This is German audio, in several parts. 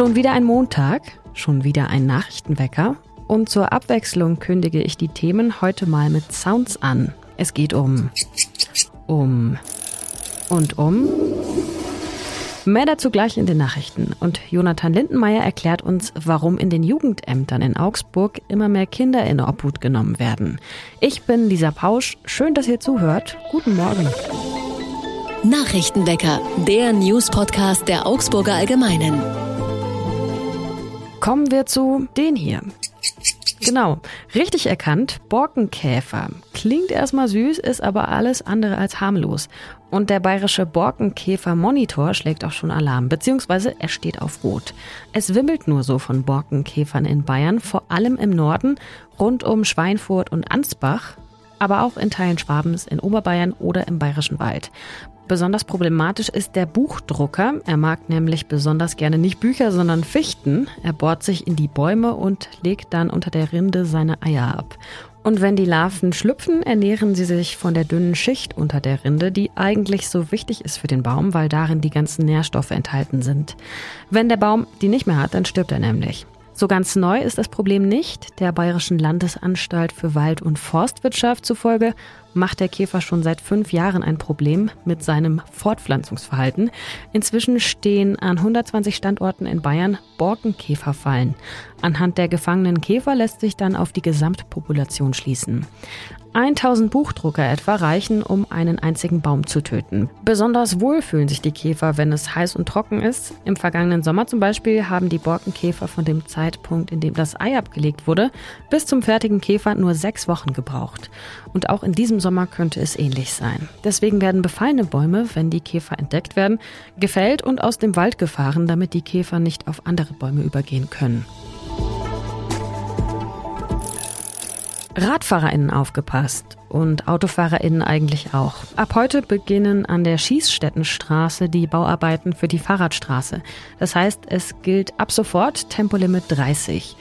Schon wieder ein Montag, schon wieder ein Nachrichtenwecker und zur Abwechslung kündige ich die Themen heute mal mit Sounds an. Es geht um, um und um. Mehr dazu gleich in den Nachrichten. Und Jonathan Lindenmeier erklärt uns, warum in den Jugendämtern in Augsburg immer mehr Kinder in Obhut genommen werden. Ich bin Lisa Pausch. Schön, dass ihr zuhört. Guten Morgen. Nachrichtenwecker, der News-Podcast der Augsburger Allgemeinen. Kommen wir zu den hier. Genau, richtig erkannt, Borkenkäfer. Klingt erstmal süß, ist aber alles andere als harmlos. Und der bayerische Borkenkäfer-Monitor schlägt auch schon Alarm, beziehungsweise er steht auf Rot. Es wimmelt nur so von Borkenkäfern in Bayern, vor allem im Norden, rund um Schweinfurt und Ansbach, aber auch in Teilen Schwabens, in Oberbayern oder im Bayerischen Wald. Besonders problematisch ist der Buchdrucker. Er mag nämlich besonders gerne nicht Bücher, sondern Fichten. Er bohrt sich in die Bäume und legt dann unter der Rinde seine Eier ab. Und wenn die Larven schlüpfen, ernähren sie sich von der dünnen Schicht unter der Rinde, die eigentlich so wichtig ist für den Baum, weil darin die ganzen Nährstoffe enthalten sind. Wenn der Baum die nicht mehr hat, dann stirbt er nämlich. So ganz neu ist das Problem nicht. Der Bayerischen Landesanstalt für Wald- und Forstwirtschaft zufolge macht der Käfer schon seit fünf Jahren ein Problem mit seinem Fortpflanzungsverhalten. Inzwischen stehen an 120 Standorten in Bayern Borkenkäferfallen. Anhand der gefangenen Käfer lässt sich dann auf die Gesamtpopulation schließen. 1000 Buchdrucker etwa reichen, um einen einzigen Baum zu töten. Besonders wohl fühlen sich die Käfer, wenn es heiß und trocken ist. Im vergangenen Sommer zum Beispiel haben die Borkenkäfer von dem Zeitpunkt, in dem das Ei abgelegt wurde, bis zum fertigen Käfer nur sechs Wochen gebraucht. Und auch in diesem Sommer könnte es ähnlich sein. Deswegen werden befallene Bäume, wenn die Käfer entdeckt werden, gefällt und aus dem Wald gefahren, damit die Käfer nicht auf andere Bäume übergehen können. RadfahrerInnen aufgepasst und AutofahrerInnen eigentlich auch. Ab heute beginnen an der Schießstättenstraße die Bauarbeiten für die Fahrradstraße. Das heißt, es gilt ab sofort Tempolimit 30.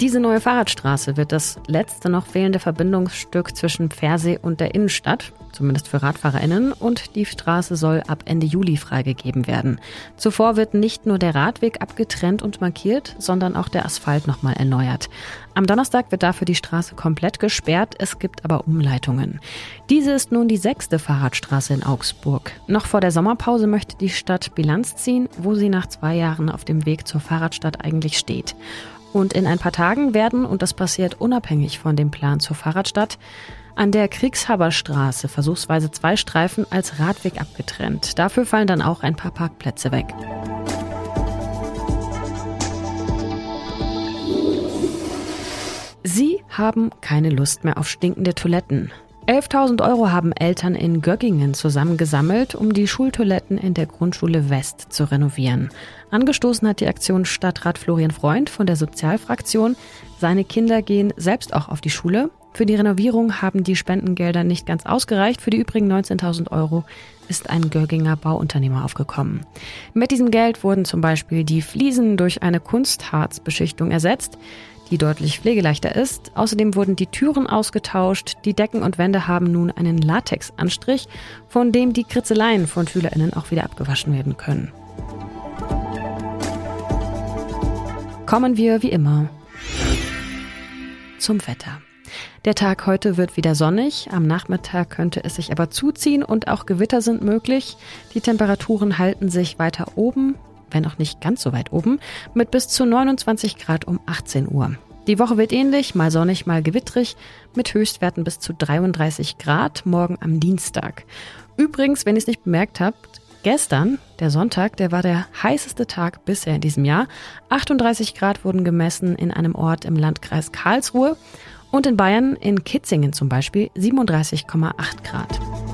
Diese neue Fahrradstraße wird das letzte noch fehlende Verbindungsstück zwischen Pfersee und der Innenstadt, zumindest für RadfahrerInnen, und die Straße soll ab Ende Juli freigegeben werden. Zuvor wird nicht nur der Radweg abgetrennt und markiert, sondern auch der Asphalt nochmal erneuert. Am Donnerstag wird dafür die Straße komplett gesperrt, es gibt aber Umleitungen. Diese ist nun die sechste Fahrradstraße in Augsburg. Noch vor der Sommerpause möchte die Stadt Bilanz ziehen, wo sie nach zwei Jahren auf dem Weg zur Fahrradstadt eigentlich steht. Und in ein paar Tagen werden, und das passiert unabhängig von dem Plan zur Fahrradstadt, an der Kriegshaberstraße versuchsweise zwei Streifen als Radweg abgetrennt. Dafür fallen dann auch ein paar Parkplätze weg. Sie haben keine Lust mehr auf stinkende Toiletten. 11.000 Euro haben Eltern in Göggingen zusammengesammelt, um die Schultoiletten in der Grundschule West zu renovieren. Angestoßen hat die Aktion Stadtrat Florian Freund von der Sozialfraktion. Seine Kinder gehen selbst auch auf die Schule. Für die Renovierung haben die Spendengelder nicht ganz ausgereicht. Für die übrigen 19.000 Euro ist ein Gögginger Bauunternehmer aufgekommen. Mit diesem Geld wurden zum Beispiel die Fliesen durch eine Kunstharzbeschichtung ersetzt die deutlich pflegeleichter ist. Außerdem wurden die Türen ausgetauscht, die Decken und Wände haben nun einen Latexanstrich, von dem die Kritzeleien von SchülerInnen auch wieder abgewaschen werden können. Kommen wir wie immer zum Wetter. Der Tag heute wird wieder sonnig, am Nachmittag könnte es sich aber zuziehen und auch Gewitter sind möglich. Die Temperaturen halten sich weiter oben, wenn auch nicht ganz so weit oben, mit bis zu 29 Grad um 18 Uhr. Die Woche wird ähnlich, mal sonnig, mal gewittrig, mit Höchstwerten bis zu 33 Grad morgen am Dienstag. Übrigens, wenn ihr es nicht bemerkt habt, gestern, der Sonntag, der war der heißeste Tag bisher in diesem Jahr. 38 Grad wurden gemessen in einem Ort im Landkreis Karlsruhe und in Bayern, in Kitzingen zum Beispiel, 37,8 Grad.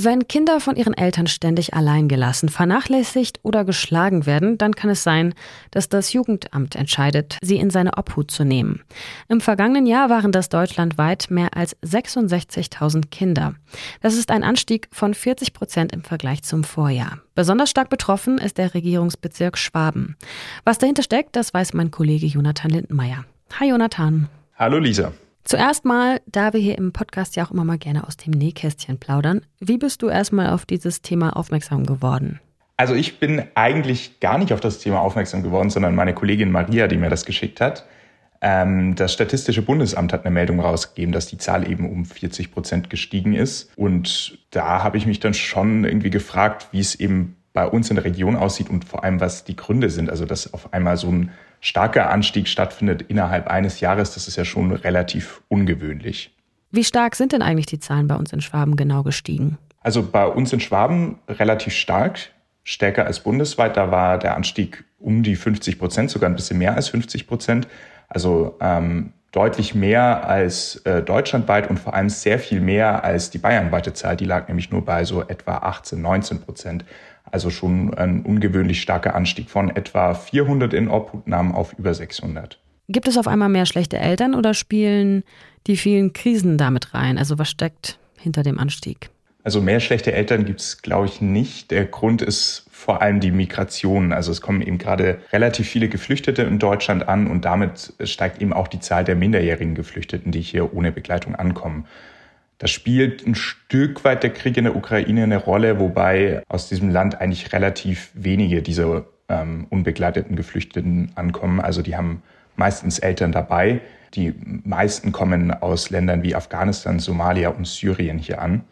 Wenn Kinder von ihren Eltern ständig allein gelassen, vernachlässigt oder geschlagen werden, dann kann es sein, dass das Jugendamt entscheidet, sie in seine Obhut zu nehmen. Im vergangenen Jahr waren das deutschlandweit mehr als 66.000 Kinder. Das ist ein Anstieg von 40 Prozent im Vergleich zum Vorjahr. Besonders stark betroffen ist der Regierungsbezirk Schwaben. Was dahinter steckt, das weiß mein Kollege Jonathan Lindenmeier. Hi Jonathan. Hallo Lisa. Zuerst mal, da wir hier im Podcast ja auch immer mal gerne aus dem Nähkästchen plaudern, wie bist du erstmal auf dieses Thema aufmerksam geworden? Also ich bin eigentlich gar nicht auf das Thema aufmerksam geworden, sondern meine Kollegin Maria, die mir das geschickt hat. Ähm, das Statistische Bundesamt hat eine Meldung rausgegeben, dass die Zahl eben um 40 Prozent gestiegen ist. Und da habe ich mich dann schon irgendwie gefragt, wie es eben bei uns in der Region aussieht und vor allem, was die Gründe sind. Also, dass auf einmal so ein starker Anstieg stattfindet innerhalb eines Jahres, das ist ja schon relativ ungewöhnlich. Wie stark sind denn eigentlich die Zahlen bei uns in Schwaben genau gestiegen? Also bei uns in Schwaben relativ stark, stärker als bundesweit. Da war der Anstieg um die 50 Prozent, sogar ein bisschen mehr als 50 Prozent. Also ähm, deutlich mehr als äh, deutschlandweit und vor allem sehr viel mehr als die bayernweite Zahl. Die lag nämlich nur bei so etwa 18, 19 Prozent. Also schon ein ungewöhnlich starker Anstieg von etwa 400 in Obhutnahmen auf über 600. Gibt es auf einmal mehr schlechte Eltern oder spielen die vielen Krisen damit rein? Also was steckt hinter dem Anstieg? Also mehr schlechte Eltern gibt es, glaube ich, nicht. Der Grund ist vor allem die Migration. Also es kommen eben gerade relativ viele Geflüchtete in Deutschland an und damit steigt eben auch die Zahl der minderjährigen Geflüchteten, die hier ohne Begleitung ankommen. Da spielt ein Stück weit der Krieg in der Ukraine eine Rolle, wobei aus diesem Land eigentlich relativ wenige dieser ähm, unbegleiteten Geflüchteten ankommen. Also die haben meistens Eltern dabei. Die meisten kommen aus Ländern wie Afghanistan, Somalia und Syrien hier an.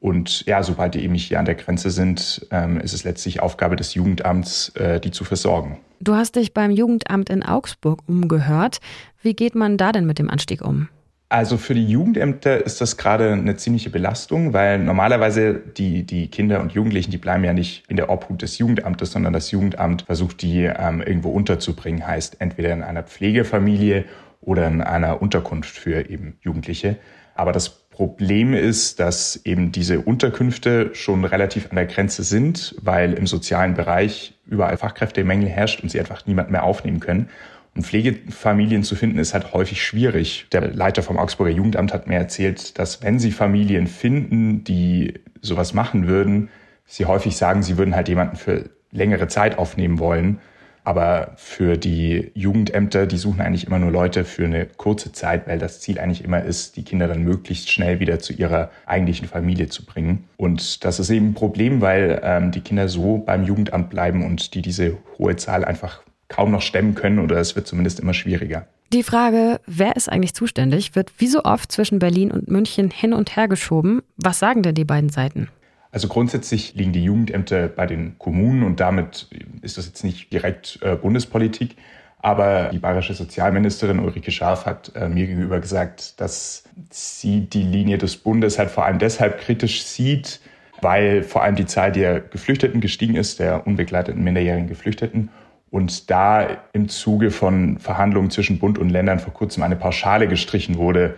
Und ja, sobald die eben nicht hier an der Grenze sind, ähm, ist es letztlich Aufgabe des Jugendamts, äh, die zu versorgen. Du hast dich beim Jugendamt in Augsburg umgehört. Wie geht man da denn mit dem Anstieg um? Also für die Jugendämter ist das gerade eine ziemliche Belastung, weil normalerweise die, die Kinder und Jugendlichen, die bleiben ja nicht in der Obhut des Jugendamtes, sondern das Jugendamt versucht, die ähm, irgendwo unterzubringen, heißt entweder in einer Pflegefamilie oder in einer Unterkunft für eben Jugendliche. Aber das Problem ist, dass eben diese Unterkünfte schon relativ an der Grenze sind, weil im sozialen Bereich überall Fachkräftemängel herrscht und sie einfach niemand mehr aufnehmen können. Und Pflegefamilien zu finden ist halt häufig schwierig. Der Leiter vom Augsburger Jugendamt hat mir erzählt, dass wenn sie Familien finden, die sowas machen würden, sie häufig sagen, sie würden halt jemanden für längere Zeit aufnehmen wollen aber für die Jugendämter, die suchen eigentlich immer nur Leute für eine kurze Zeit, weil das Ziel eigentlich immer ist, die Kinder dann möglichst schnell wieder zu ihrer eigentlichen Familie zu bringen. Und das ist eben ein Problem, weil ähm, die Kinder so beim Jugendamt bleiben und die diese hohe Zahl einfach kaum noch stemmen können oder es wird zumindest immer schwieriger. Die Frage, wer ist eigentlich zuständig, wird wie so oft zwischen Berlin und München hin und her geschoben. Was sagen denn die beiden Seiten? Also grundsätzlich liegen die Jugendämter bei den Kommunen und damit ist das jetzt nicht direkt äh, Bundespolitik. Aber die bayerische Sozialministerin Ulrike Scharf hat äh, mir gegenüber gesagt, dass sie die Linie des Bundes halt vor allem deshalb kritisch sieht, weil vor allem die Zahl der Geflüchteten gestiegen ist, der unbegleiteten minderjährigen Geflüchteten. Und da im Zuge von Verhandlungen zwischen Bund und Ländern vor kurzem eine Pauschale gestrichen wurde,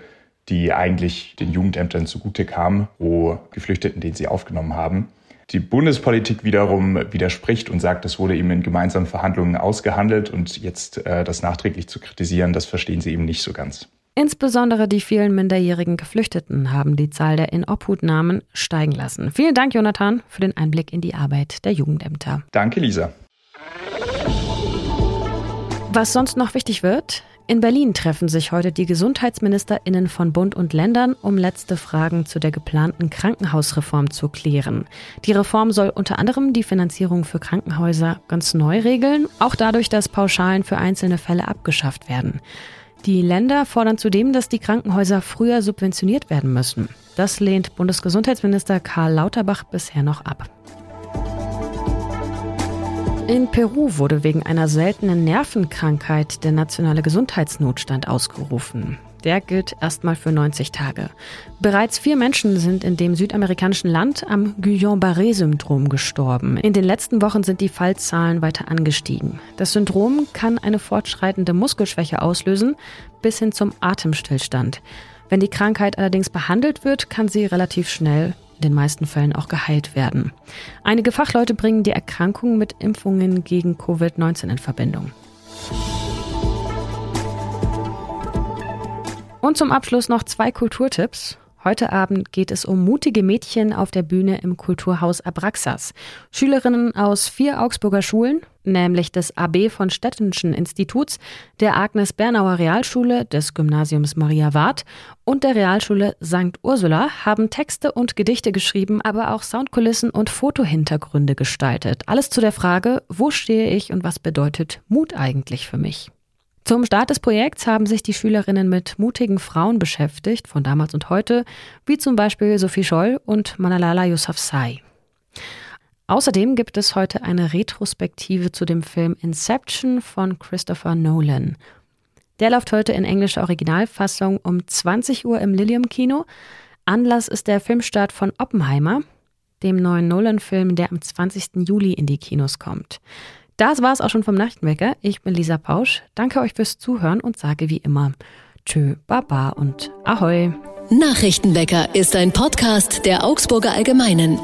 die eigentlich den Jugendämtern zugute kam, pro Geflüchteten, den sie aufgenommen haben. Die Bundespolitik wiederum widerspricht und sagt, das wurde eben in gemeinsamen Verhandlungen ausgehandelt und jetzt äh, das nachträglich zu kritisieren, das verstehen sie eben nicht so ganz. Insbesondere die vielen minderjährigen Geflüchteten haben die Zahl der Inobhutnahmen steigen lassen. Vielen Dank, Jonathan, für den Einblick in die Arbeit der Jugendämter. Danke, Lisa. Was sonst noch wichtig wird, in Berlin treffen sich heute die Gesundheitsministerinnen von Bund und Ländern, um letzte Fragen zu der geplanten Krankenhausreform zu klären. Die Reform soll unter anderem die Finanzierung für Krankenhäuser ganz neu regeln, auch dadurch, dass Pauschalen für einzelne Fälle abgeschafft werden. Die Länder fordern zudem, dass die Krankenhäuser früher subventioniert werden müssen. Das lehnt Bundesgesundheitsminister Karl Lauterbach bisher noch ab. In Peru wurde wegen einer seltenen Nervenkrankheit der nationale Gesundheitsnotstand ausgerufen. Der gilt erstmal für 90 Tage. Bereits vier Menschen sind in dem südamerikanischen Land am Guillain-Barré-Syndrom gestorben. In den letzten Wochen sind die Fallzahlen weiter angestiegen. Das Syndrom kann eine fortschreitende Muskelschwäche auslösen, bis hin zum Atemstillstand. Wenn die Krankheit allerdings behandelt wird, kann sie relativ schnell den meisten Fällen auch geheilt werden. Einige Fachleute bringen die Erkrankung mit Impfungen gegen Covid-19 in Verbindung. Und zum Abschluss noch zwei Kulturtipps. Heute Abend geht es um mutige Mädchen auf der Bühne im Kulturhaus Abraxas. Schülerinnen aus vier Augsburger Schulen, nämlich des AB von Stettenschen Instituts, der Agnes Bernauer Realschule, des Gymnasiums Maria Ward und der Realschule St. Ursula, haben Texte und Gedichte geschrieben, aber auch Soundkulissen und Fotohintergründe gestaltet. Alles zu der Frage, wo stehe ich und was bedeutet Mut eigentlich für mich? Zum Start des Projekts haben sich die Schülerinnen mit mutigen Frauen beschäftigt, von damals und heute, wie zum Beispiel Sophie Scholl und Manalala Yousafzai. Außerdem gibt es heute eine Retrospektive zu dem Film Inception von Christopher Nolan. Der läuft heute in englischer Originalfassung um 20 Uhr im Lilium Kino. Anlass ist der Filmstart von Oppenheimer, dem neuen Nolan-Film, der am 20. Juli in die Kinos kommt. Das war es auch schon vom Nachtwecker. Ich bin Lisa Pausch. Danke euch fürs Zuhören und sage wie immer Tschö, Baba und Ahoi. Nachrichtenwecker ist ein Podcast der Augsburger Allgemeinen.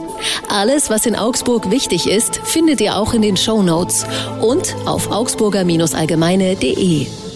Alles, was in Augsburg wichtig ist, findet ihr auch in den Show Notes und auf augsburger-allgemeine.de.